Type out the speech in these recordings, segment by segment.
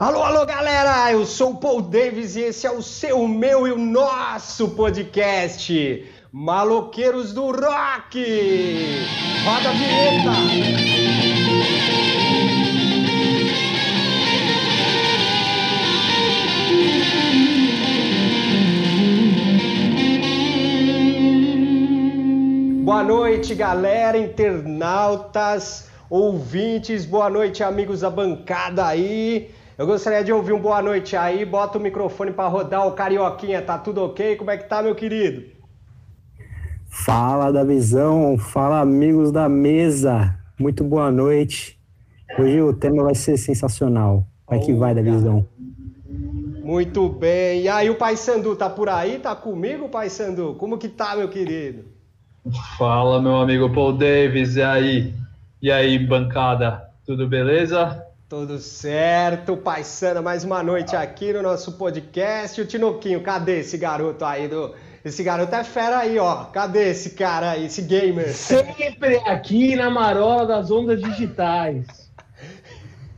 Alô, alô, galera! Eu sou o Paul Davis e esse é o seu, meu e o nosso podcast Maloqueiros do Rock! Roda a vinheta! Boa noite, galera, internautas, ouvintes, boa noite, amigos da bancada aí. Eu gostaria de ouvir um boa noite aí, bota o microfone para rodar o Carioquinha, tá tudo ok? Como é que tá, meu querido? Fala da visão, fala amigos da mesa, muito boa noite. Hoje o tema vai ser sensacional. Vai que vai da visão. Muito bem. E aí, o Pai Sandu tá por aí? Tá comigo, Pai Sandu? Como que tá, meu querido? Fala, meu amigo Paul Davis, e aí? E aí, bancada? Tudo beleza? Tudo certo, paisana, mais uma noite aqui no nosso podcast. O Tinoquinho, cadê esse garoto aí do. Esse garoto é fera aí, ó. Cadê esse cara aí, esse gamer? Sempre aqui na marola das ondas digitais.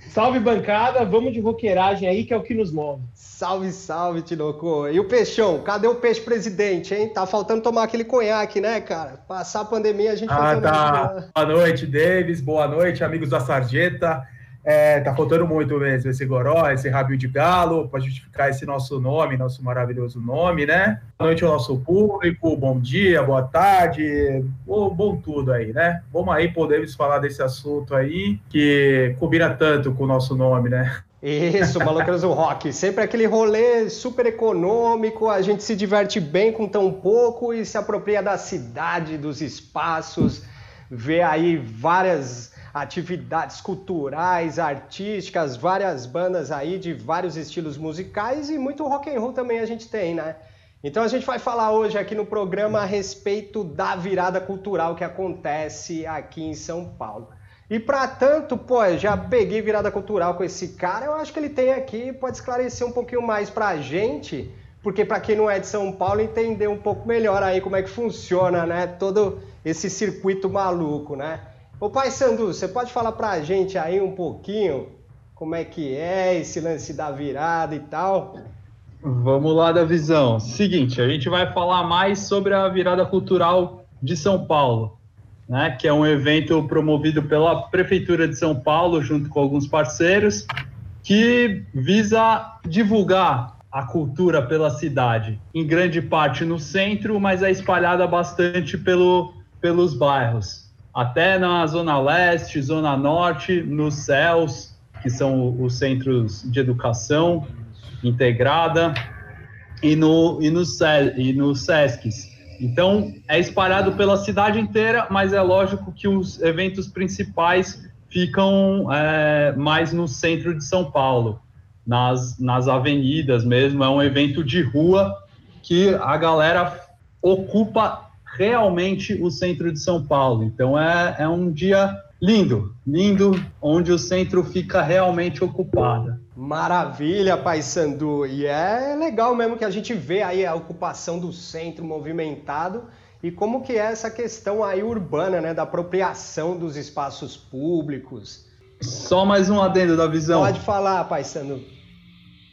Salve bancada, vamos de roqueiragem aí, que é o que nos move. Salve, salve, Tinoco. E o Peixão? Cadê o peixe presidente, hein? Tá faltando tomar aquele conhaque, né, cara? Passar a pandemia, a gente Ah, tá. Boa noite, Davis. Boa noite, amigos da Sarjeta. É, tá faltando muito mesmo esse goró, esse rabinho de galo, para justificar esse nosso nome, nosso maravilhoso nome, né? Boa noite ao nosso público, bom dia, boa tarde, bom, bom tudo aí, né? Vamos aí, podemos falar desse assunto aí, que combina tanto com o nosso nome, né? Isso, Maloqueiros do Rock. Sempre aquele rolê super econômico, a gente se diverte bem com tão pouco e se apropria da cidade, dos espaços, vê aí várias atividades culturais, artísticas, várias bandas aí de vários estilos musicais e muito rock and roll também a gente tem, né? Então a gente vai falar hoje aqui no programa a respeito da virada cultural que acontece aqui em São Paulo. E para tanto, pô, já peguei virada cultural com esse cara, eu acho que ele tem aqui, pode esclarecer um pouquinho mais pra gente, porque para quem não é de São Paulo, entender um pouco melhor aí como é que funciona, né, todo esse circuito maluco, né? Ô Pai Sandu, você pode falar pra gente aí um pouquinho como é que é esse lance da virada e tal? Vamos lá da visão. Seguinte, a gente vai falar mais sobre a virada cultural de São Paulo né, que é um evento promovido pela Prefeitura de São Paulo, junto com alguns parceiros, que visa divulgar a cultura pela cidade, em grande parte no centro, mas é espalhada bastante pelo, pelos bairros, até na Zona Leste, Zona Norte, nos CELS, que são os centros de educação integrada, e, no, e, no, e nos SESCs, então, é espalhado pela cidade inteira, mas é lógico que os eventos principais ficam é, mais no centro de São Paulo, nas, nas avenidas mesmo. É um evento de rua que a galera ocupa realmente o centro de São Paulo. Então, é, é um dia lindo, lindo, onde o centro fica realmente ocupado. Maravilha, Pai Sandu. E é legal mesmo que a gente vê aí a ocupação do centro movimentado e como que é essa questão aí urbana, né, da apropriação dos espaços públicos. Só mais um adendo da visão. Pode falar, Pai Sandu.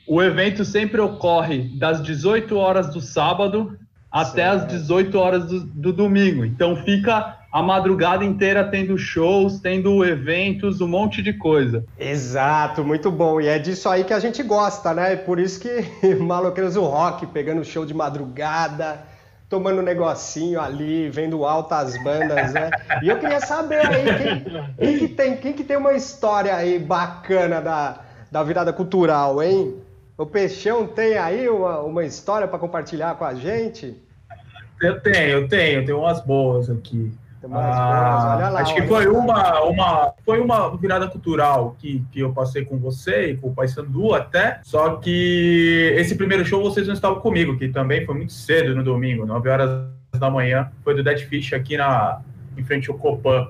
O evento sempre ocorre das 18 horas do sábado até certo. as 18 horas do, do domingo. Então fica a madrugada inteira tendo shows, tendo eventos, um monte de coisa. Exato, muito bom. E é disso aí que a gente gosta, né? Por isso que Maloqueiros do Rock, pegando show de madrugada, tomando um negocinho ali, vendo altas bandas, né? E eu queria saber aí quem, quem, que, tem, quem que tem uma história aí bacana da, da virada cultural, hein? O Peixão tem aí uma, uma história para compartilhar com a gente? Eu tenho, eu tenho, tenho umas boas aqui. Ah, lá, acho que foi uma, uma, foi uma virada cultural que, que eu passei com você e com o Paysandu até. Só que esse primeiro show vocês não estavam comigo, que também foi muito cedo no domingo, 9 horas da manhã. Foi do Dead Fish aqui na, em frente ao Copan.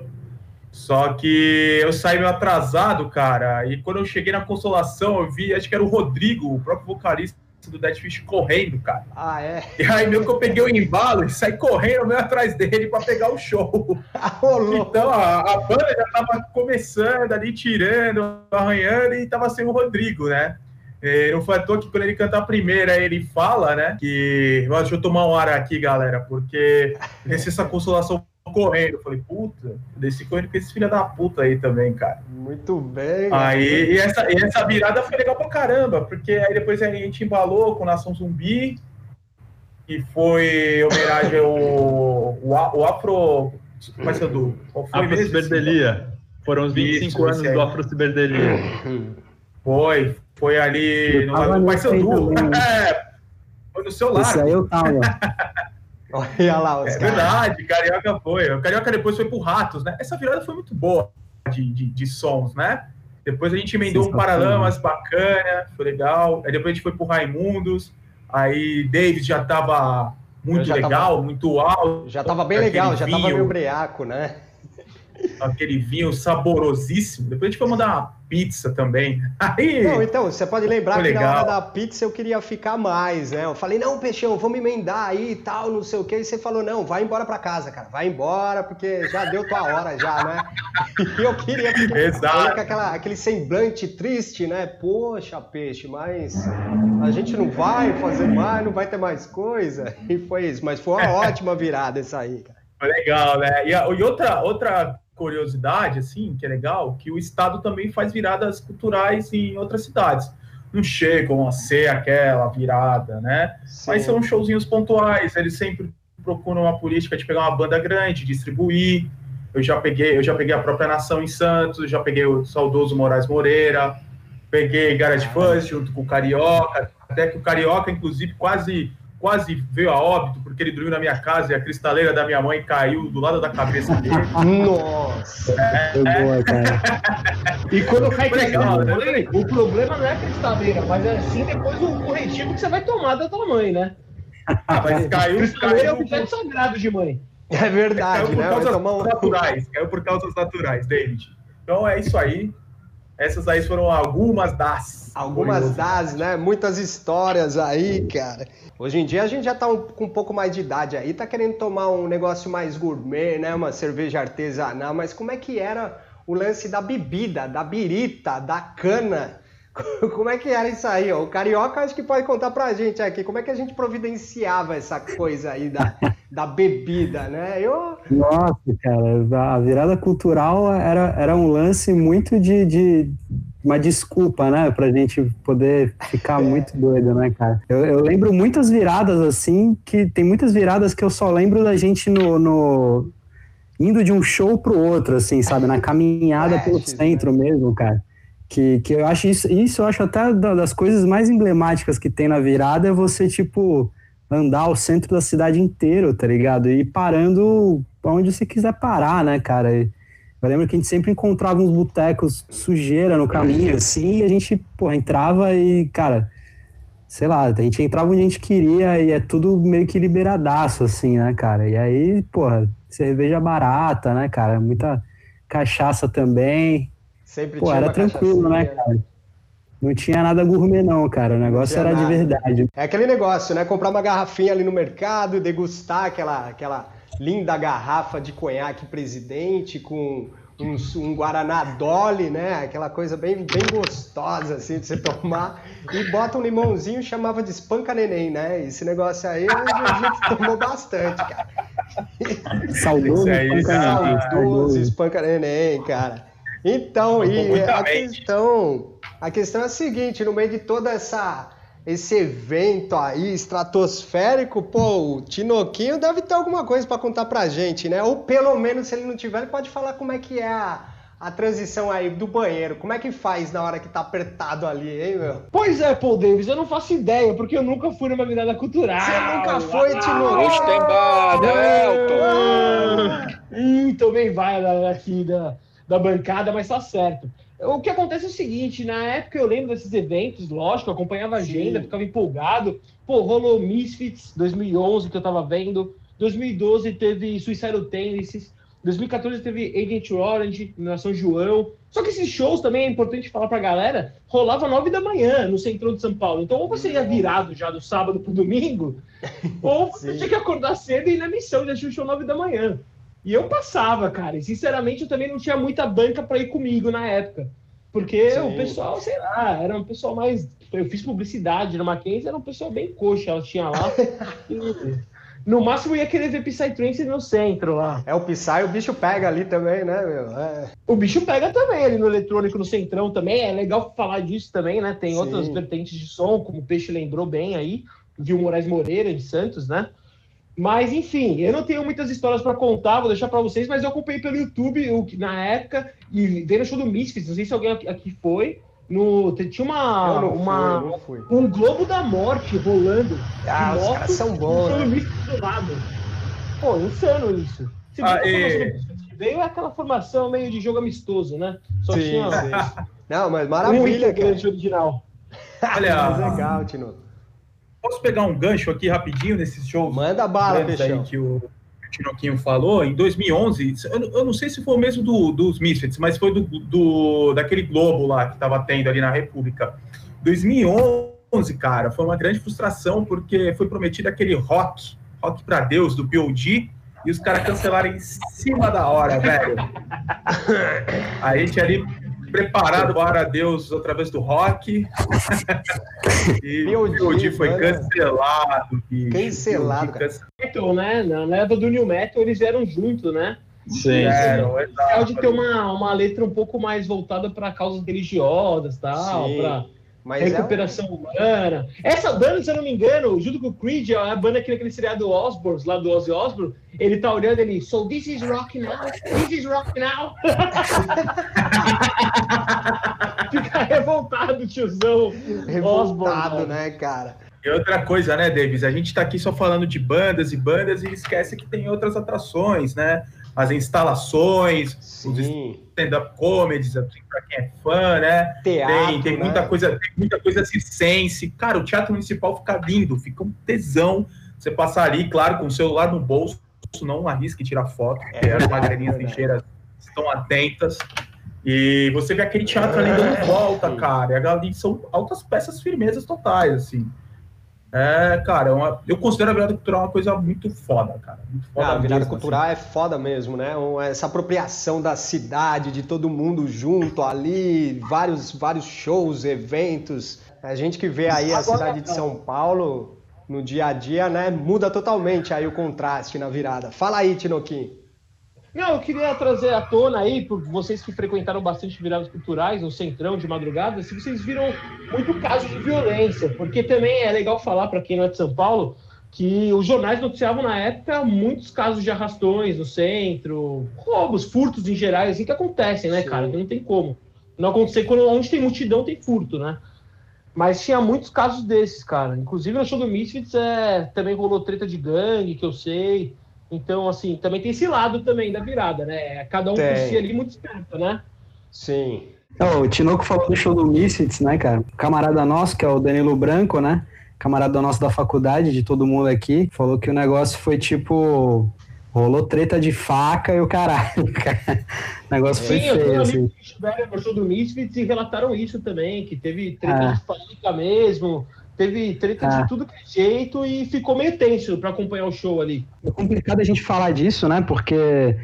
Só que eu saí meio atrasado, cara. E quando eu cheguei na consolação, eu vi, acho que era o Rodrigo, o próprio vocalista do Dead Fish correndo, cara. Ah, é? E aí meio que eu peguei o embalo e saí correndo meio atrás dele para pegar o show. então a, a, banda já tava começando ali, tirando, arranhando, e tava sem o Rodrigo, né? É, não foi à toa que quando ele canta a primeira, ele fala, né? Que. Deixa eu tomar um ar aqui, galera, porque esse essa consolação correndo. Eu falei, puta, desci correndo com esse filho da puta aí também, cara. Muito bem. Aí, e essa, e essa virada foi legal pra caramba, porque aí depois a gente embalou com Nação Zumbi, que foi homenagem ao o, o Afro. Mas do Afro Ciberdelia. Foram os 25 Isso, anos do Afro Ciberdelia. Foi, foi ali no, no Paysandu. É, foi no seu lado. Isso aí eu tava. Olha lá, os É caras. verdade, Carioca foi. O Carioca depois foi pro Ratos, né? Essa virada foi muito boa de, de, de sons, né? Depois a gente emendou um Paralamas bacana, foi legal. Aí depois a gente foi pro Raimundos. Aí David já tava muito já legal, tava, muito alto. Já tava bem legal, já tava meio breaco, né? Aquele vinho saborosíssimo. Depois a gente foi mandar uma pizza também. Aí, não, então, você pode lembrar que na hora da pizza eu queria ficar mais, né? Eu falei, não, Peixão, vamos emendar aí e tal, não sei o quê. E você falou, não, vai embora para casa, cara, vai embora, porque já deu tua hora já, né? E eu queria ficar Exato. com aquela, aquele semblante triste, né? Poxa, peixe, mas a gente não vai fazer mais, não vai ter mais coisa. E foi isso, mas foi uma ótima virada essa aí, cara. Legal, né? E, e outra, outra curiosidade, assim, que é legal, que o Estado também faz viradas culturais em outras cidades. Não chegam a ser aquela virada, né? Sim. Mas são showzinhos pontuais, eles sempre procuram uma política de pegar uma banda grande, distribuir. Eu já peguei, eu já peguei a própria Nação em Santos, já peguei o saudoso Moraes Moreira, peguei Garage ah. Fuzz junto com o Carioca, até que o Carioca, inclusive, quase quase veio a óbito porque ele dormiu na minha casa e a cristaleira da minha mãe caiu do lado da cabeça dele. Nossa! É, é. Boa, cara. E quando cai legal, né? o problema não é a cristaleira, mas é sim depois o corretivo que você vai tomar da tua mãe, né? Ah, mas caiu. Cristaleira é objeto sagrado de mãe. É verdade, caiu por né? causas naturais. Caiu por causas naturais, David. Então é isso aí. Essas aí foram algumas das. Algumas das, né? Muitas histórias aí, cara. Hoje em dia a gente já tá um, com um pouco mais de idade aí, tá querendo tomar um negócio mais gourmet, né? Uma cerveja artesanal, mas como é que era o lance da bebida, da birita, da cana? Como é que era isso aí? O Carioca acho que pode contar pra gente aqui. Como é que a gente providenciava essa coisa aí da, da bebida, né? Eu... Nossa, cara, a virada cultural era, era um lance muito de, de uma desculpa, né, pra gente poder ficar é. muito doido, né, cara? Eu, eu, lembro muitas viradas assim, que tem muitas viradas que eu só lembro da gente no, no indo de um show pro outro, assim, sabe, na caminhada pelo centro né? mesmo, cara. Que, que eu acho isso, isso eu acho até das coisas mais emblemáticas que tem na virada é você, tipo, andar o centro da cidade inteiro, tá ligado? E parando onde você quiser parar, né, cara? E, eu lembro que a gente sempre encontrava uns botecos sujeira no caminho, assim, e a gente, porra, entrava e, cara, sei lá, a gente entrava onde a gente queria e é tudo meio que liberadaço, assim, né, cara? E aí, porra, cerveja barata, né, cara? Muita cachaça também. Sempre Pô, era tranquilo, né, cara? Não tinha nada gourmet, não, cara. O negócio era nada. de verdade. É aquele negócio, né? Comprar uma garrafinha ali no mercado, degustar aquela, aquela linda garrafa de conhaque presidente com um, um Guaraná Dolly, né? Aquela coisa bem, bem gostosa, assim, de você tomar. E bota um limãozinho, chamava de espanca neném, né? Esse negócio aí a gente tomou bastante, cara. Saudoso espanca neném. Saudoso espanca neném, cara. Então, e a questão, a questão é a seguinte, no meio de toda essa esse evento aí estratosférico, pô, o Tinoquinho deve ter alguma coisa para contar pra gente, né? Ou pelo menos, se ele não tiver, ele pode falar como é que é a, a transição aí do banheiro. Como é que faz na hora que tá apertado ali, hein, meu? Pois é, Paul Davis, eu não faço ideia, porque eu nunca fui numa virada cultural. Você nunca foi, ah, Tinoquinho? Estembada, Elton! Ah, hum, também vai aqui da, da bancada, mas tá certo. O que acontece é o seguinte, na época eu lembro desses eventos, lógico, eu acompanhava a agenda, Sim. ficava empolgado. Pô, rolou Misfits 2011 que eu tava vendo. 2012 teve Suicidal Tendencies. 2014 teve Agent Orange, na São João. Só que esses shows também é importante falar pra galera, rolava nove da manhã no centro de São Paulo. Então, ou você ia virado já do sábado pro domingo, ou você tinha que acordar cedo e ir na missão de assistir o show nove da manhã. E eu passava, cara. E sinceramente, eu também não tinha muita banca para ir comigo na época. Porque Sim. o pessoal, sei lá, era um pessoal mais. Eu fiz publicidade na Mackenzie, era um pessoal bem coxa, ela tinha lá. no máximo ia querer ver Psytrance no centro lá. É, o Psy, o bicho pega ali também, né, meu? É. O bicho pega também ali no eletrônico, no centrão também. É legal falar disso também, né? Tem Sim. outras vertentes de som, como o Peixe lembrou bem aí, de Moraes Moreira de Santos, né? Mas, enfim, eu não tenho muitas histórias para contar, vou deixar para vocês, mas eu acompanhei pelo YouTube o, na época e veio no show do Misfits, não sei se alguém aqui foi. No, tinha uma, uma fui, fui. um globo da morte rolando. Ah, os moto, caras são bons. Né? Do lado. Pô, insano isso. Você ah, e... Veio aquela formação meio de jogo amistoso, né? Só sim, tinha. Sim. Não, mas maravilha. Muito grande original. Olha, legal, Tino. Posso pegar um gancho aqui rapidinho nesses shows? Manda bala, Peixão. que o Tinoquinho falou. Em 2011, eu, eu não sei se foi o mesmo do, dos Misfits, mas foi do, do daquele Globo lá que estava tendo ali na República. 2011, cara, foi uma grande frustração porque foi prometido aquele rock, rock para Deus do POD, e os caras cancelaram em cima da hora, velho. A gente ali preparado para Deus através do rock. e Meu o POD foi cancelado. Bicho. Cancelado. Metal, né? Na leva do New Metal eles vieram junto, né? Sim. É, de ter uma, uma letra um pouco mais voltada para causas religiosas tal, para mas recuperação é um... humana. Essa banda, se eu não me engano, junto com o Creed, é a banda que naquele seriado Osborns, lá do Ozzy Osbourne, ele tá olhando ele, so this is rock now, this is rock now. Fica revoltado, tiozão. Revoltado, Osborne, né, cara? E outra coisa, né, Davis? A gente tá aqui só falando de bandas e bandas e esquece que tem outras atrações, né? As instalações, Sim. os stand-up comedies, assim, para quem é fã, né? Teatro, tem, tem né? muita coisa, tem muita coisa circense. Cara, o Teatro Municipal fica lindo, fica um tesão. Você passar ali, claro, com o celular no bolso, não arrisque tirar foto, porque é, as magrelinhas trincheiras estão atentas. E você vê aquele teatro ali dando é. volta, cara. E ali são altas peças firmezas totais, assim. É, cara, é uma, eu considero a virada cultural uma coisa muito foda, cara. Muito foda Não, a virada mesmo, cultural assim. é foda mesmo, né? Essa apropriação da cidade, de todo mundo junto ali, vários, vários shows, eventos. A gente que vê aí a cidade de São Paulo no dia a dia, né? Muda totalmente aí o contraste na virada. Fala aí, Tinoquim. Não, eu queria trazer à tona aí, por vocês que frequentaram bastante viradas culturais no Centrão de madrugada, se vocês viram muito caso de violência, porque também é legal falar para quem não é de São Paulo que os jornais noticiavam na época muitos casos de arrastões no centro, roubos, furtos em geral, assim que acontecem, né, Sim. cara? Não tem como. Não acontecer quando onde tem multidão tem furto, né? Mas tinha muitos casos desses, cara. Inclusive no show do Misfits é, também rolou treta de gangue, que eu sei. Então, assim, também tem esse lado também da virada, né? Cada um tem. por si ali muito esperto, né? Sim. Oh, o Tinoco falou do show do Misfits, né, cara? Camarada nosso, que é o Danilo Branco, né? Camarada nosso da faculdade, de todo mundo aqui, falou que o negócio foi tipo. Rolou treta de faca e o caralho. o negócio foi Sim, feio. Sim, eu assim. no show do Misfits e relataram isso também, que teve treta ah. de faca mesmo teve treta ah. de tudo que é jeito e ficou meio tenso para acompanhar o show ali. É complicado a gente falar disso, né? Porque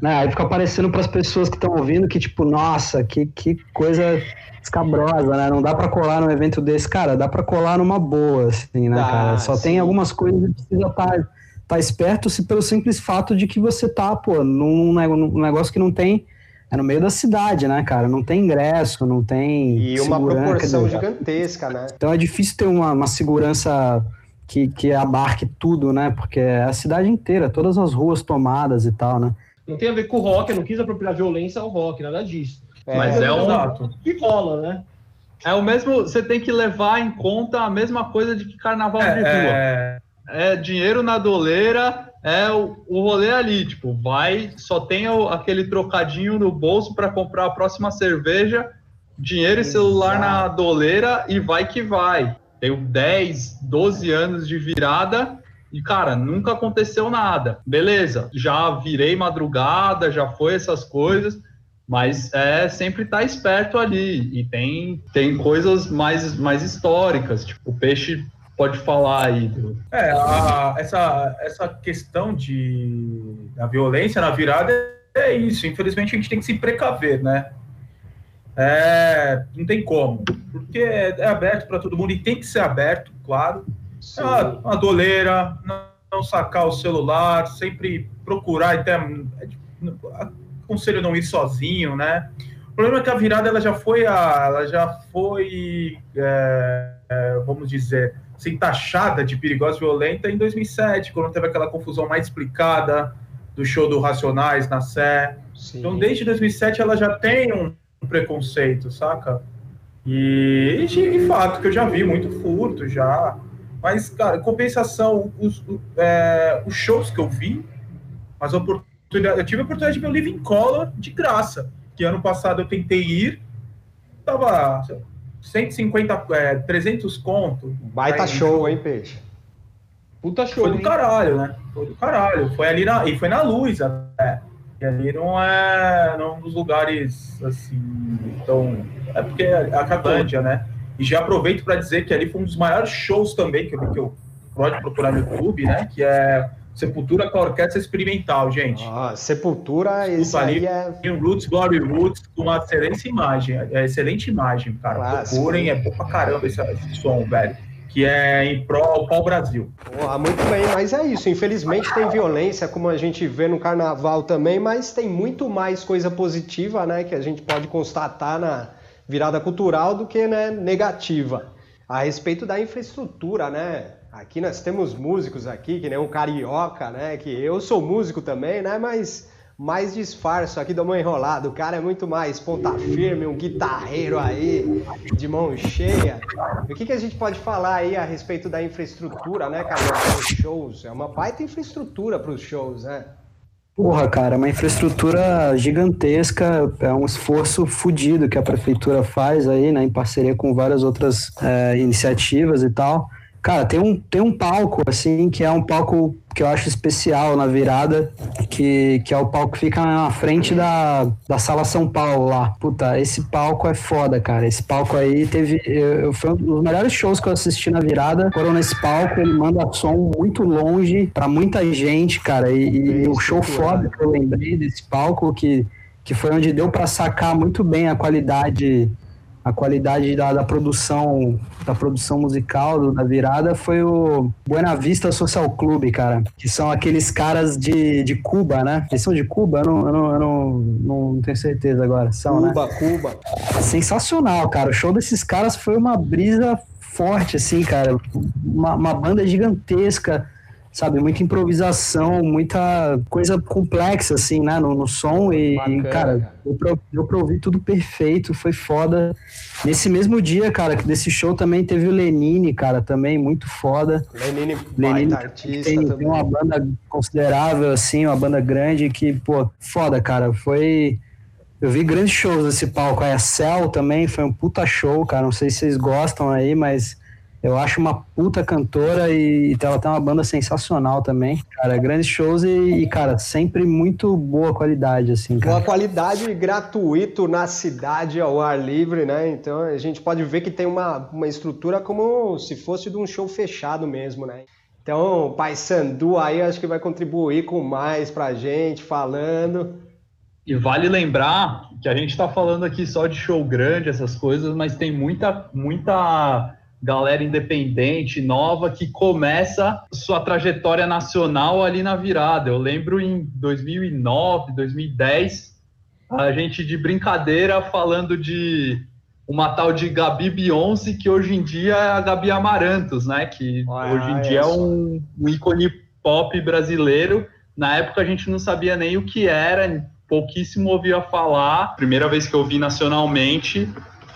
né, aí fica aparecendo para as pessoas que estão ouvindo que, tipo, nossa, que, que coisa escabrosa, né? Não dá para colar num evento desse. Cara, dá para colar numa boa, assim, né, dá, cara? Só sim. tem algumas coisas que precisa estar tá, tá esperto se pelo simples fato de que você tá, pô, num, num negócio que não tem é no meio da cidade, né, cara? Não tem ingresso, não tem. E uma proporção dizer, gigantesca, né? Então é difícil ter uma, uma segurança que, que abarque tudo, né? Porque é a cidade inteira, todas as ruas tomadas e tal, né? Não tem a ver com o rock, eu não quis apropriar violência ao rock, nada disso. É, Mas é, é um. Que rola, né? É o mesmo. Você tem que levar em conta a mesma coisa de que carnaval é, de rua. É... é dinheiro na doleira é o, o rolê ali, tipo, vai, só tem o, aquele trocadinho no bolso para comprar a próxima cerveja, dinheiro e celular na doleira e vai que vai. Tenho 10, 12 anos de virada e, cara, nunca aconteceu nada. Beleza, já virei madrugada, já foi essas coisas, mas é sempre estar tá esperto ali. E tem, tem coisas mais, mais históricas, tipo, o peixe pode falar aí? É, a, essa, essa questão de, da violência na virada é isso. Infelizmente, a gente tem que se precaver, né? é, não tem como, porque é, aberto para todo mundo e tem que ser aberto, claro. É uma, uma doleira, não, não, sacar o celular, sempre procurar, até aconselho não ir sozinho, né? O problema é que a virada ela já foi, a, ela já foi, é, é, vamos dizer, assim, taxada de perigosa e violenta em 2007, quando teve aquela confusão mais explicada do show do Racionais na Sé. Sim. Então, desde 2007 ela já tem um um preconceito, saca? E, de fato, que eu já vi muito furto já. Mas, cara, compensação, os, é, os shows que eu vi, as oportunidades, eu tive a oportunidade de ver o Living Color de graça, que ano passado eu tentei ir, tava 150, é, 300 conto. Baita aí, show, hein, Peixe? Puta show. Foi do hein? caralho, né? Foi do caralho. Foi ali na, e foi na luz até. E ali não é, não é um dos lugares assim. Então, é porque é a Catândia, né? E já aproveito para dizer que ali foi um dos maiores shows também que eu, que eu pode procurar no YouTube, né? Que é Sepultura com a Orquestra Experimental, gente. Ah, Sepultura, isso ali é... Roots, Glory Roots, com uma excelente imagem, é excelente imagem, cara. Clássico. Procurem, é bom pra caramba esse, esse som, velho que é em prol ao Brasil. Porra, muito bem, mas é isso. Infelizmente tem violência, como a gente vê no carnaval também, mas tem muito mais coisa positiva, né, que a gente pode constatar na virada cultural do que né, negativa. A respeito da infraestrutura, né? Aqui nós temos músicos aqui, que nem um carioca, né? Que eu sou músico também, né? Mas mais disfarço aqui do mão enrolado. O cara é muito mais ponta firme, um guitarreiro aí, de mão cheia. O que, que a gente pode falar aí a respeito da infraestrutura, né, cara, os shows? É uma baita infraestrutura para os shows, né? Porra, cara, uma infraestrutura gigantesca, é um esforço fodido que a prefeitura faz aí, né, em parceria com várias outras é, iniciativas e tal. Cara, tem um, tem um palco, assim, que é um palco que eu acho especial na virada, que, que é o palco que fica na frente da, da Sala São Paulo lá. Puta, esse palco é foda, cara. Esse palco aí teve. Eu, foi um dos melhores shows que eu assisti na virada. Foram nesse palco, ele manda som muito longe pra muita gente, cara. E, e o show foda que eu lembrei desse palco, que, que foi onde deu para sacar muito bem a qualidade a qualidade da, da, produção da produção musical da virada foi o Buena Vista Social Club, cara, que são aqueles caras de, de Cuba, né? Eles são de Cuba? Eu não, eu não, eu não, não tenho certeza agora. São, Cuba, né? Cuba. Sensacional, cara. O show desses caras foi uma brisa forte, assim, cara. Uma, uma banda gigantesca sabe? Muita improvisação, muita coisa complexa, assim, né? No, no som. E, Bacana, cara, deu pra, deu pra ouvir tudo perfeito, foi foda. Nesse mesmo dia, cara, desse show também teve o Lenine, cara, também muito foda. Lenine, Lenine artista tem, tem, uma banda considerável, assim, uma banda grande que, pô, foda, cara. Foi. Eu vi grandes shows nesse palco. Aí a Cell também foi um puta show, cara. Não sei se vocês gostam aí, mas eu acho uma puta cantora e, ela tem uma banda sensacional também. Cara, grandes shows e, e, cara, sempre muito boa qualidade, assim, cara. Boa qualidade gratuito na cidade ao ar livre, né? Então a gente pode ver que tem uma, uma estrutura como se fosse de um show fechado mesmo, né? Então, o Pai Sandu aí acho que vai contribuir com mais pra gente, falando. E vale lembrar que a gente está falando aqui só de show grande, essas coisas, mas tem muita, muita galera independente, nova, que começa sua trajetória nacional ali na virada. Eu lembro em 2009, 2010, a gente de brincadeira falando de uma tal de Gabi Beyoncé, que hoje em dia é a Gabi Amarantos, né? Que ah, hoje em dia é um, um ícone pop brasileiro. Na época a gente não sabia nem o que era, pouquíssimo ouvia falar. Primeira vez que eu vi nacionalmente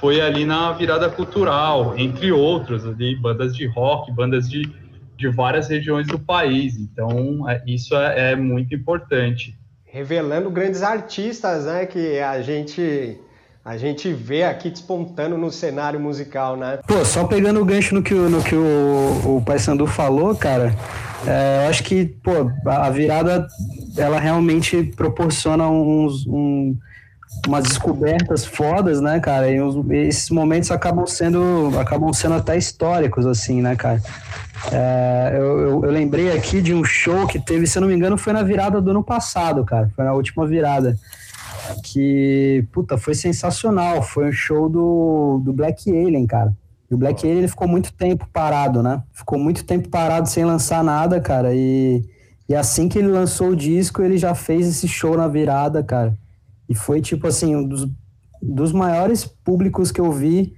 foi ali na virada cultural, entre outros, ali, bandas de rock, bandas de, de várias regiões do país. Então, é, isso é, é muito importante. Revelando grandes artistas, né, que a gente a gente vê aqui despontando no cenário musical, né? Pô, só pegando o gancho no que, no que o, o Paysandu falou, cara, é, eu acho que, pô, a virada, ela realmente proporciona uns, um, umas descobertas fodas, né, cara? E os, esses momentos acabam sendo, acabam sendo até históricos, assim, né, cara? É, eu, eu, eu, lembrei aqui de um show que teve, se eu não me engano, foi na virada do ano passado, cara. Foi na última virada. que, puta, foi sensacional. Foi um show do, do Black Alien, cara. E o Black Alien ele ficou muito tempo parado, né? Ficou muito tempo parado sem lançar nada, cara. E, e assim que ele lançou o disco, ele já fez esse show na virada, cara. E foi, tipo assim, um dos, dos maiores públicos que eu vi,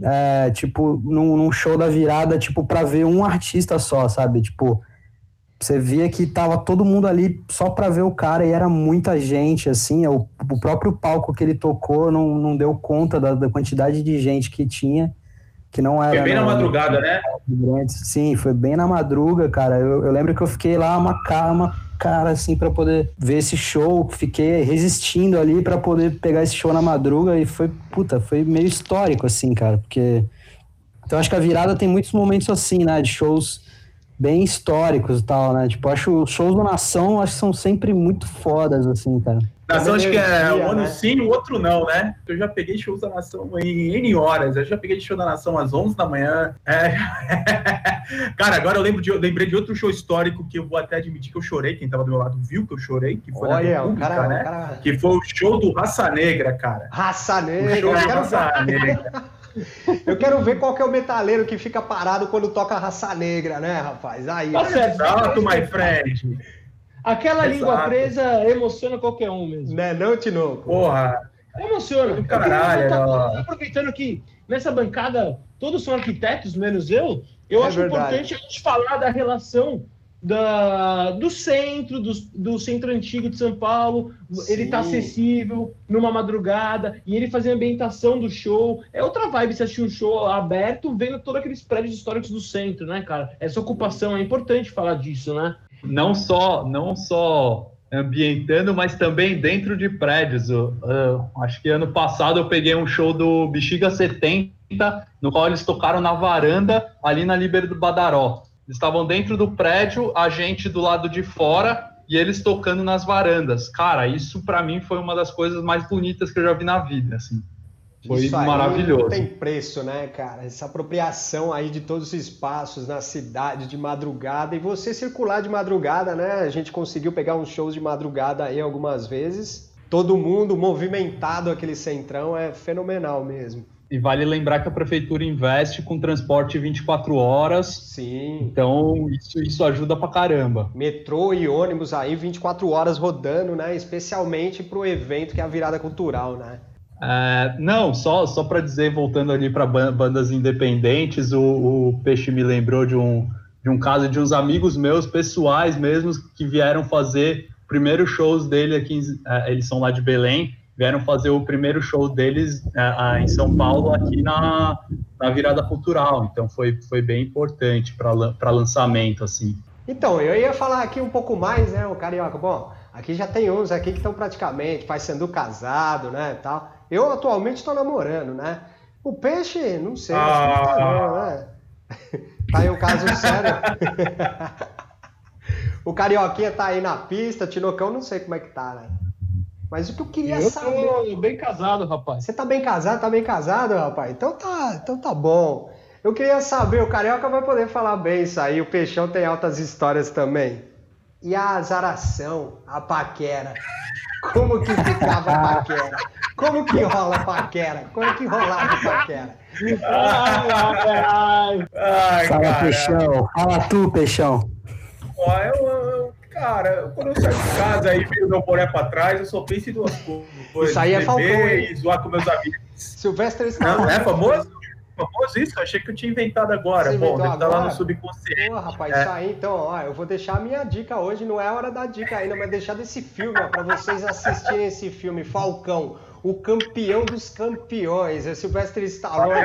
é, tipo, num, num show da virada, tipo, pra ver um artista só, sabe? Tipo, você via que tava todo mundo ali só para ver o cara e era muita gente, assim, o, o próprio palco que ele tocou não, não deu conta da, da quantidade de gente que tinha, que não era... Foi bem na madrugada, né? Sim, foi bem na madruga, cara. Eu, eu lembro que eu fiquei lá uma uma cara, assim, para poder ver esse show, fiquei resistindo ali para poder pegar esse show na madruga e foi, puta, foi meio histórico, assim, cara, porque... Então acho que a virada tem muitos momentos assim, né, de shows bem históricos e tal, né? Tipo, acho os shows da Nação acho que são sempre muito fodas, assim, cara. Nação acho que é um ano né? sim, o outro não, né? Eu já peguei shows da Nação em N horas. Eu já peguei show da Nação às 11 da manhã. É... cara, agora eu, lembro de, eu lembrei de outro show histórico que eu vou até admitir que eu chorei. Quem tava do meu lado viu que eu chorei, que foi Olha, República, cara, né? Cara... Que foi o show do Raça Negra, cara. Raça Negra. O show do Raça Negra. Eu quero ver qual que é o metaleiro que fica parado quando toca raça negra, né, rapaz? Aí. Tá certo. My friend. Aquela Exato. língua presa emociona qualquer um mesmo. Né, não, Tinoco? Porra. Emociona. Caralho. Tá, aproveitando que nessa bancada todos são arquitetos, menos eu, eu é acho verdade. importante a gente falar da relação da, do centro, do, do centro antigo de São Paulo. Sim. Ele tá acessível numa madrugada e ele fazia a ambientação do show. É outra vibe você assistir um show aberto vendo todos aqueles prédios históricos do centro, né, cara? Essa ocupação é importante falar disso, né? Não só, não só ambientando, mas também dentro de prédios. Eu, acho que ano passado eu peguei um show do Bexiga 70, no qual eles tocaram na varanda ali na Liber do Badaró estavam dentro do prédio, a gente do lado de fora e eles tocando nas varandas. Cara, isso para mim foi uma das coisas mais bonitas que eu já vi na vida, assim. Foi isso maravilhoso. Não tem preço, né, cara? Essa apropriação aí de todos os espaços na cidade de madrugada e você circular de madrugada, né? A gente conseguiu pegar uns shows de madrugada aí algumas vezes. Todo mundo movimentado aquele centrão é fenomenal mesmo. E vale lembrar que a prefeitura investe com transporte 24 horas. Sim. Então, isso, isso ajuda pra caramba. Metrô e ônibus aí 24 horas rodando, né? Especialmente pro evento que é a virada cultural, né? É, não, só, só para dizer, voltando ali para bandas independentes, o, o, Peixe me lembrou de um, de um caso de uns amigos meus, pessoais mesmo, que vieram fazer primeiros shows dele aqui, é, eles são lá de Belém, vieram fazer o primeiro show deles é, em São Paulo, aqui na, na virada cultural. Então foi, foi bem importante para lançamento, assim. Então, eu ia falar aqui um pouco mais, né, o Carioca. Bom, aqui já tem uns aqui que estão praticamente sendo casado, né, tal. Eu atualmente estou namorando, né? O peixe, não sei, acho que não tá não, né? Tá aí um caso sério. o Carioquinha tá aí na pista, Tinocão, não sei como é que tá, né? Mas o que eu queria eu saber. Eu bem casado, rapaz. Você tá bem casado? Tá bem casado, rapaz? Então tá, então tá bom. Eu queria saber, o Carioca vai poder falar bem isso aí, o Peixão tem altas histórias também. E a azaração, a paquera? Como que ficava a paquera? Como que rola a paquera? Como que rolava a paquera? Ai, ai, ai. ai fala, cara. Peixão. Fala tu, Peixão. eu, eu Cara, quando eu saio de casa e viro meu boné pra trás, eu só penso em duas coisas. Isso aí é Falcão, e zoar com meus amigos. Silvestre está Não, é famoso? Famoso isso? Eu achei que eu tinha inventado agora. Você Bom, deve estar lá no subconsciente. Pô, rapaz, é. isso aí, então, ó, eu vou deixar a minha dica hoje, não é hora da dica ainda, mas deixar desse filme, ó, pra vocês assistirem esse filme, Falcão o campeão dos campeões, é Sylvester Stallone.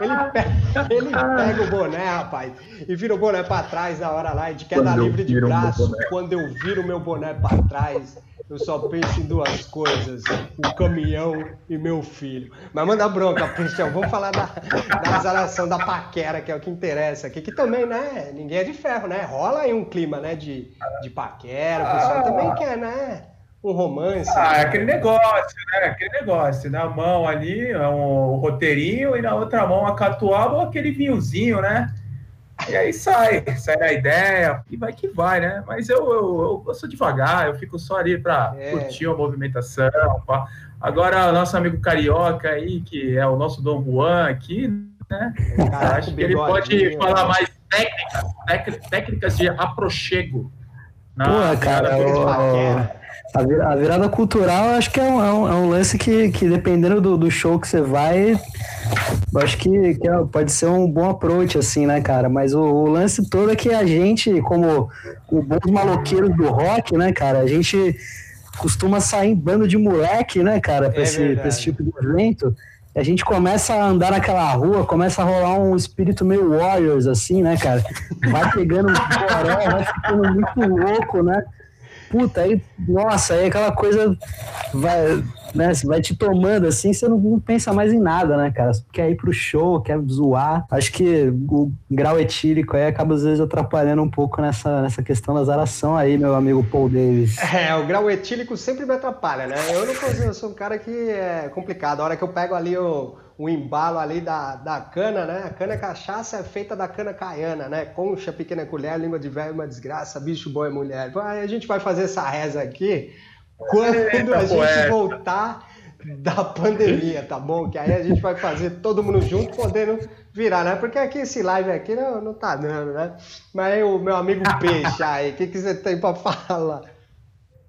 Ele pega, ele pega o boné, rapaz, e vira o boné para trás na hora lá, de queda livre de braço. Quando eu viro o meu boné para trás, eu só penso em duas coisas: o caminhão e meu filho. Mas manda bronca, Cristian. Vamos falar da, da azaração da paquera, que é o que interessa aqui. Que também, né? Ninguém é de ferro, né? Rola aí um clima, né? De, de paquera. O pessoal também quer, né? um romance. Ah, né? aquele negócio, né? Aquele negócio. Na mão ali é um roteirinho e na outra mão a catuaba ou aquele vinhozinho, né? E aí sai, sai a ideia, e vai que vai, né? Mas eu, eu, eu sou devagar, eu fico só ali para é. curtir a movimentação. Pá. Agora, o nosso amigo Carioca aí, que é o nosso Dom Juan aqui, né? Caraca, acho que ele pode falar né? mais técnicas, técnicas de aprochego. Na, Pô, cara, a, virada cultural acho que é um, é um, é um lance que, que dependendo do, do, show que você vai, acho que, que é, pode ser um bom approach, assim, né, cara? Mas o, o, lance todo é que a gente, como o bons maloqueiros do rock, né, cara, a gente costuma sair em bando de moleque, né, cara, pra, é esse, pra esse tipo de evento a gente começa a andar naquela rua, começa a rolar um espírito meio Warriors, assim, né, cara? Vai pegando um coré, vai ficando muito louco, né? Puta, aí, nossa, aí aquela coisa vai, né, vai te tomando assim, você não, não, pensa mais em nada, né, cara? Você quer ir pro show, quer zoar. Acho que o grau etílico aí acaba às vezes atrapalhando um pouco nessa, nessa questão da zaração aí, meu amigo Paul Davis. É, o grau etílico sempre me atrapalha, né? Eu não consigo, eu sou um cara que é complicado. A hora que eu pego ali o o embalo ali da, da cana, né? A cana é cachaça é feita da cana caiana, né? Concha, pequena colher, língua de velho, uma desgraça, bicho bom é mulher. Aí a gente vai fazer essa reza aqui quando a gente poeta. voltar da pandemia, tá bom? Que aí a gente vai fazer todo mundo junto, podendo virar, né? Porque aqui esse live aqui não, não tá dando, né? Mas aí o meu amigo Peixe aí, o que, que você tem para falar?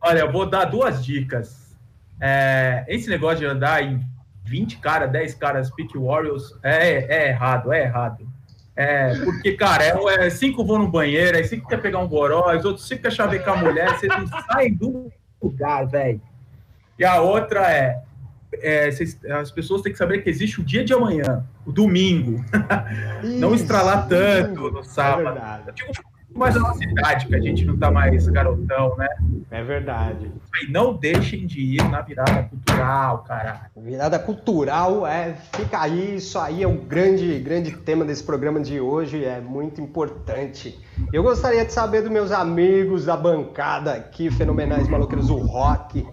Olha, eu vou dar duas dicas. É, esse negócio de andar em 20 caras, 10 caras Peak Warriors, é, é errado, é errado. É, porque, cara, é, é, cinco vão no banheiro, aí cinco quer pegar um goró, os outros cinco quer chavecar a mulher, vocês não saem do lugar, velho. E a outra é, é cês, as pessoas têm que saber que existe o dia de amanhã, o domingo. Isso, não estralar tanto no sábado. É mais a nossa idade, que a gente não tá mais garotão, né? É verdade. E não deixem de ir na virada cultural, caralho. Virada cultural, é, fica aí, isso aí é o grande, grande tema desse programa de hoje, é muito importante. Eu gostaria de saber dos meus amigos da bancada aqui, fenomenais maloqueiros do rock,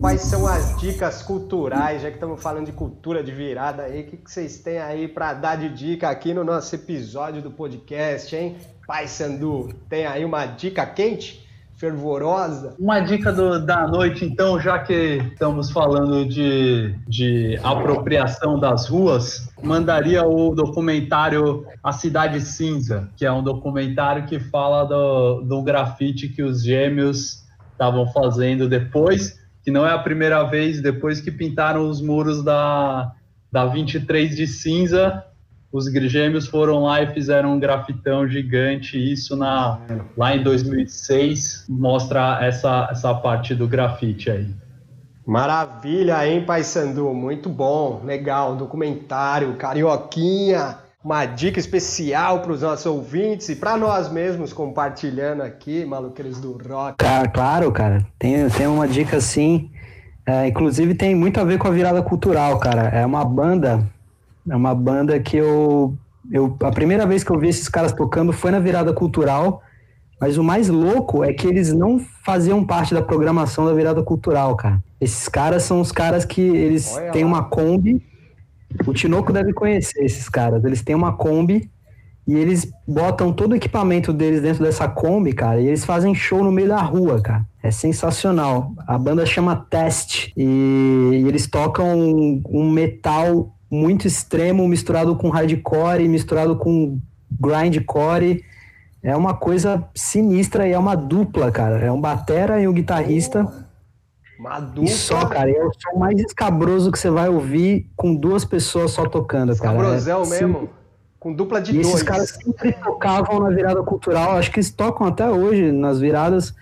quais são as dicas culturais, já que estamos falando de cultura de virada aí, o que, que vocês têm aí para dar de dica aqui no nosso episódio do podcast, hein? Pai Sandu, tem aí uma dica quente? Fervorosa. Uma dica do, da noite, então, já que estamos falando de, de apropriação das ruas, mandaria o documentário A Cidade Cinza, que é um documentário que fala do, do grafite que os gêmeos estavam fazendo depois, que não é a primeira vez, depois que pintaram os muros da, da 23 de cinza, os gêmeos foram lá e fizeram um grafitão gigante. Isso na, lá em 2006 mostra essa, essa parte do grafite aí. Maravilha, hein, Paysandu? Muito bom, legal. Documentário, carioquinha. Uma dica especial para os nossos ouvintes e para nós mesmos compartilhando aqui, maluqueiros do rock. Cara, claro, cara. Tem, tem uma dica assim. É, inclusive tem muito a ver com a virada cultural, cara. É uma banda é uma banda que eu, eu. A primeira vez que eu vi esses caras tocando foi na virada cultural. Mas o mais louco é que eles não faziam parte da programação da virada cultural, cara. Esses caras são os caras que eles Olha têm lá. uma Kombi. O Tinoco deve conhecer esses caras. Eles têm uma Kombi e eles botam todo o equipamento deles dentro dessa Kombi, cara, e eles fazem show no meio da rua, cara. É sensacional. A banda chama Test e, e eles tocam um, um metal muito extremo misturado com hardcore, misturado com grindcore. É uma coisa sinistra e é uma dupla, cara. É um batera e um guitarrista. Uma dupla. E só, cara, é o som mais escabroso que você vai ouvir com duas pessoas só tocando, cara. Escabrosão é, mesmo? Com dupla de e dois. esses caras sempre tocavam na virada cultural. Acho que eles tocam até hoje nas viradas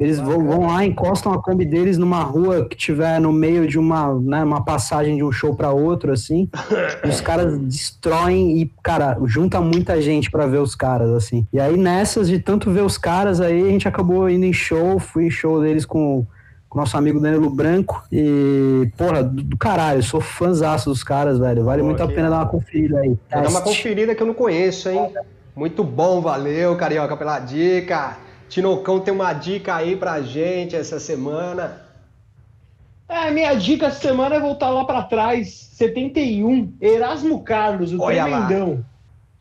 eles vão, vão, lá, encostam a Kombi deles numa rua que tiver no meio de uma, né, uma passagem de um show para outro, assim. os caras destroem e, cara, junta muita gente para ver os caras, assim. E aí, nessas de tanto ver os caras, aí a gente acabou indo em show, fui em show deles com com nosso amigo Danilo Branco. E, porra, do, do caralho, sou fãzaço dos caras, velho. Vale Pô, muito a pena dar uma conferida aí. Vou dar uma conferida que eu não conheço, hein? Muito bom, valeu, Carioca, pela dica. Tinocão tem uma dica aí pra gente essa semana. É, minha dica essa semana é voltar lá para trás, 71, Erasmo Carlos, o Olha Tremendão. Lá.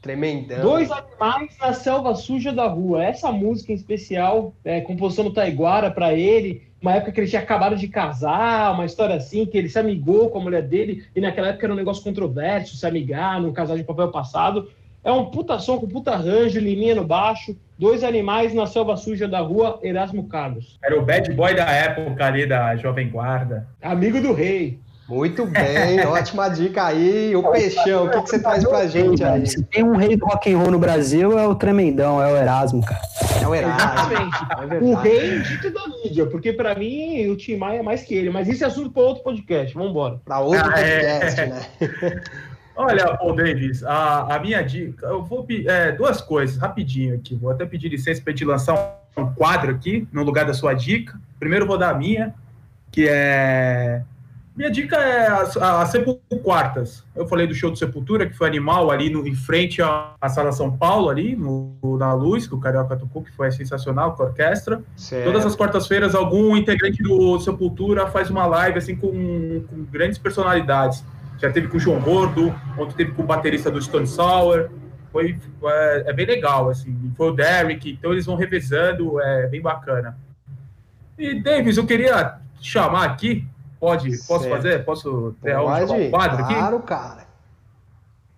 Tremendão. Dois animais na selva suja da rua. Essa música em especial, é, composição do Taiguara para ele, uma época que ele tinha acabado de casar, uma história assim, que ele se amigou com a mulher dele, e naquela época era um negócio controverso, se amigar num casal de papel passado. É um puta som com puta arranjo, liminha no baixo, dois animais na selva suja da rua, Erasmo Carlos. Era o bad boy da época ali, da Jovem Guarda. Amigo do rei. Muito bem, ótima dica aí. O Peixão, o que, que você traz pra gente aí? Se tem um rei do rock and roll no Brasil, é o Tremendão, é o Erasmo, cara. É o Erasmo. É o rei dito da mídia, porque pra mim o Tim Maia é mais que ele. Mas esse é assunto para outro podcast, vamos embora. Para outro ah, podcast, é... né? Olha, Paul Davis, a, a minha dica, eu vou é, duas coisas, rapidinho aqui. Vou até pedir licença para te lançar um quadro aqui, no lugar da sua dica. Primeiro vou dar a minha, que é minha dica é as, as Sepulquartas. Eu falei do show do Sepultura, que foi animal ali no, em frente à, à Sala São Paulo, ali no, na Luz, que o Carioca tocou, que foi sensacional com a orquestra. Certo. Todas as quartas-feiras, algum integrante do Sepultura faz uma live assim com, com grandes personalidades. Já teve com o João Gordo, ontem teve com o baterista do Stone Sour. Foi, é, é bem legal, assim. Foi o Derek, então eles vão revezando, é bem bacana. E, Davis, eu queria chamar aqui Pode, posso certo. fazer? Posso ter Pode, um quadro aqui? Claro, cara.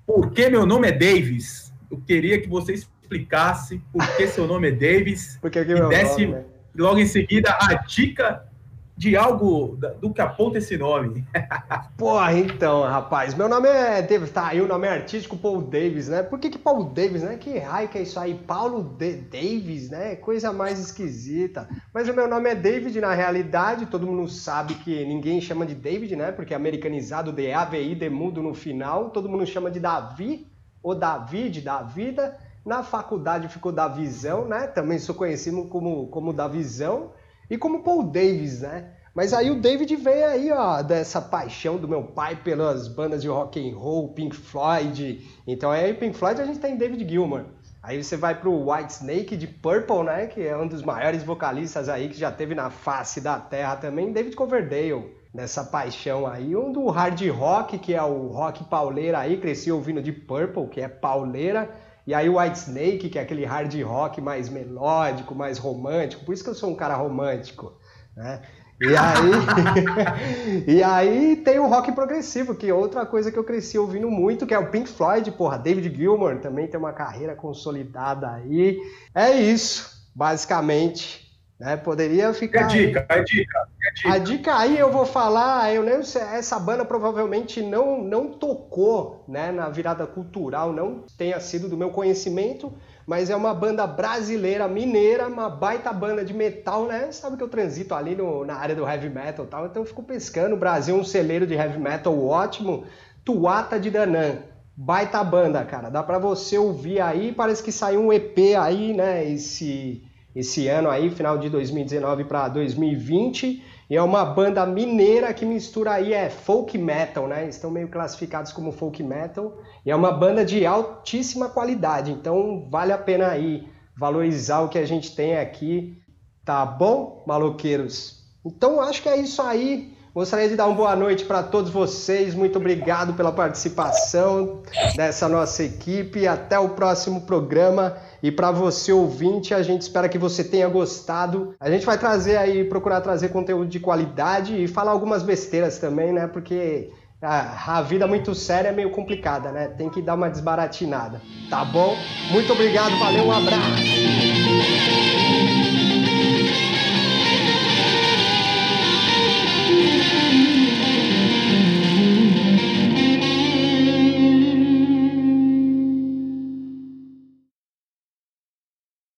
Porque meu nome é Davis, eu queria que você explicasse por que seu nome é Davis porque que e desse nome, né? logo em seguida a dica de algo do que aponta esse nome. Porra, então, rapaz, meu nome é Davis, tá aí o nome é artístico Paul Davis, né? Por que que Paul Davis, né? Que raio que é isso aí? Paulo De Davis, né? Coisa mais esquisita. Mas o meu nome é David, na realidade, todo mundo sabe que ninguém chama de David, né? Porque é americanizado, D-A-V-I, demudo no final, todo mundo chama de Davi, ou David, da vida. Na faculdade ficou Davizão, né? Também sou conhecido como, como Davizão e como Paul Davis, né? Mas aí o David veio aí, ó, dessa paixão do meu pai pelas bandas de rock and roll, Pink Floyd. Então aí Pink Floyd a gente tem David Gilmour. Aí você vai pro White Snake de Purple, né, que é um dos maiores vocalistas aí que já teve na face da terra também, David Coverdale. Nessa paixão aí, um do hard rock, que é o rock pauleira aí, cresci ouvindo de Purple, que é pauleira. E aí o White Snake, que é aquele hard rock mais melódico, mais romântico. Por isso que eu sou um cara romântico, né? E aí, e aí tem o rock progressivo, que é outra coisa que eu cresci ouvindo muito, que é o Pink Floyd, porra, David Gilmour também tem uma carreira consolidada aí. É isso, basicamente. Né? Poderia ficar. A dica, a dica, a dica. A dica aí eu vou falar, eu lembro essa banda provavelmente não, não tocou né, na virada cultural, não tenha sido do meu conhecimento, mas é uma banda brasileira, mineira, uma baita banda de metal, né? Sabe que eu transito ali no, na área do heavy metal e tal, então eu fico pescando. O Brasil é um celeiro de heavy metal ótimo. Tuata de Danã. Baita banda, cara. Dá para você ouvir aí. Parece que saiu um EP aí, né? Esse esse ano aí, final de 2019 para 2020. E é uma banda mineira que mistura aí é folk metal, né? Estão meio classificados como folk metal. E é uma banda de altíssima qualidade. Então vale a pena aí valorizar o que a gente tem aqui. Tá bom, maloqueiros? Então acho que é isso aí. Gostaria de dar uma boa noite para todos vocês. Muito obrigado pela participação dessa nossa equipe. Até o próximo programa. E para você ouvinte, a gente espera que você tenha gostado. A gente vai trazer aí, procurar trazer conteúdo de qualidade e falar algumas besteiras também, né? Porque a, vida muito séria é meio complicada, né? Tem que dar uma desbaratinada, tá bom? Muito obrigado, valeu, um abraço.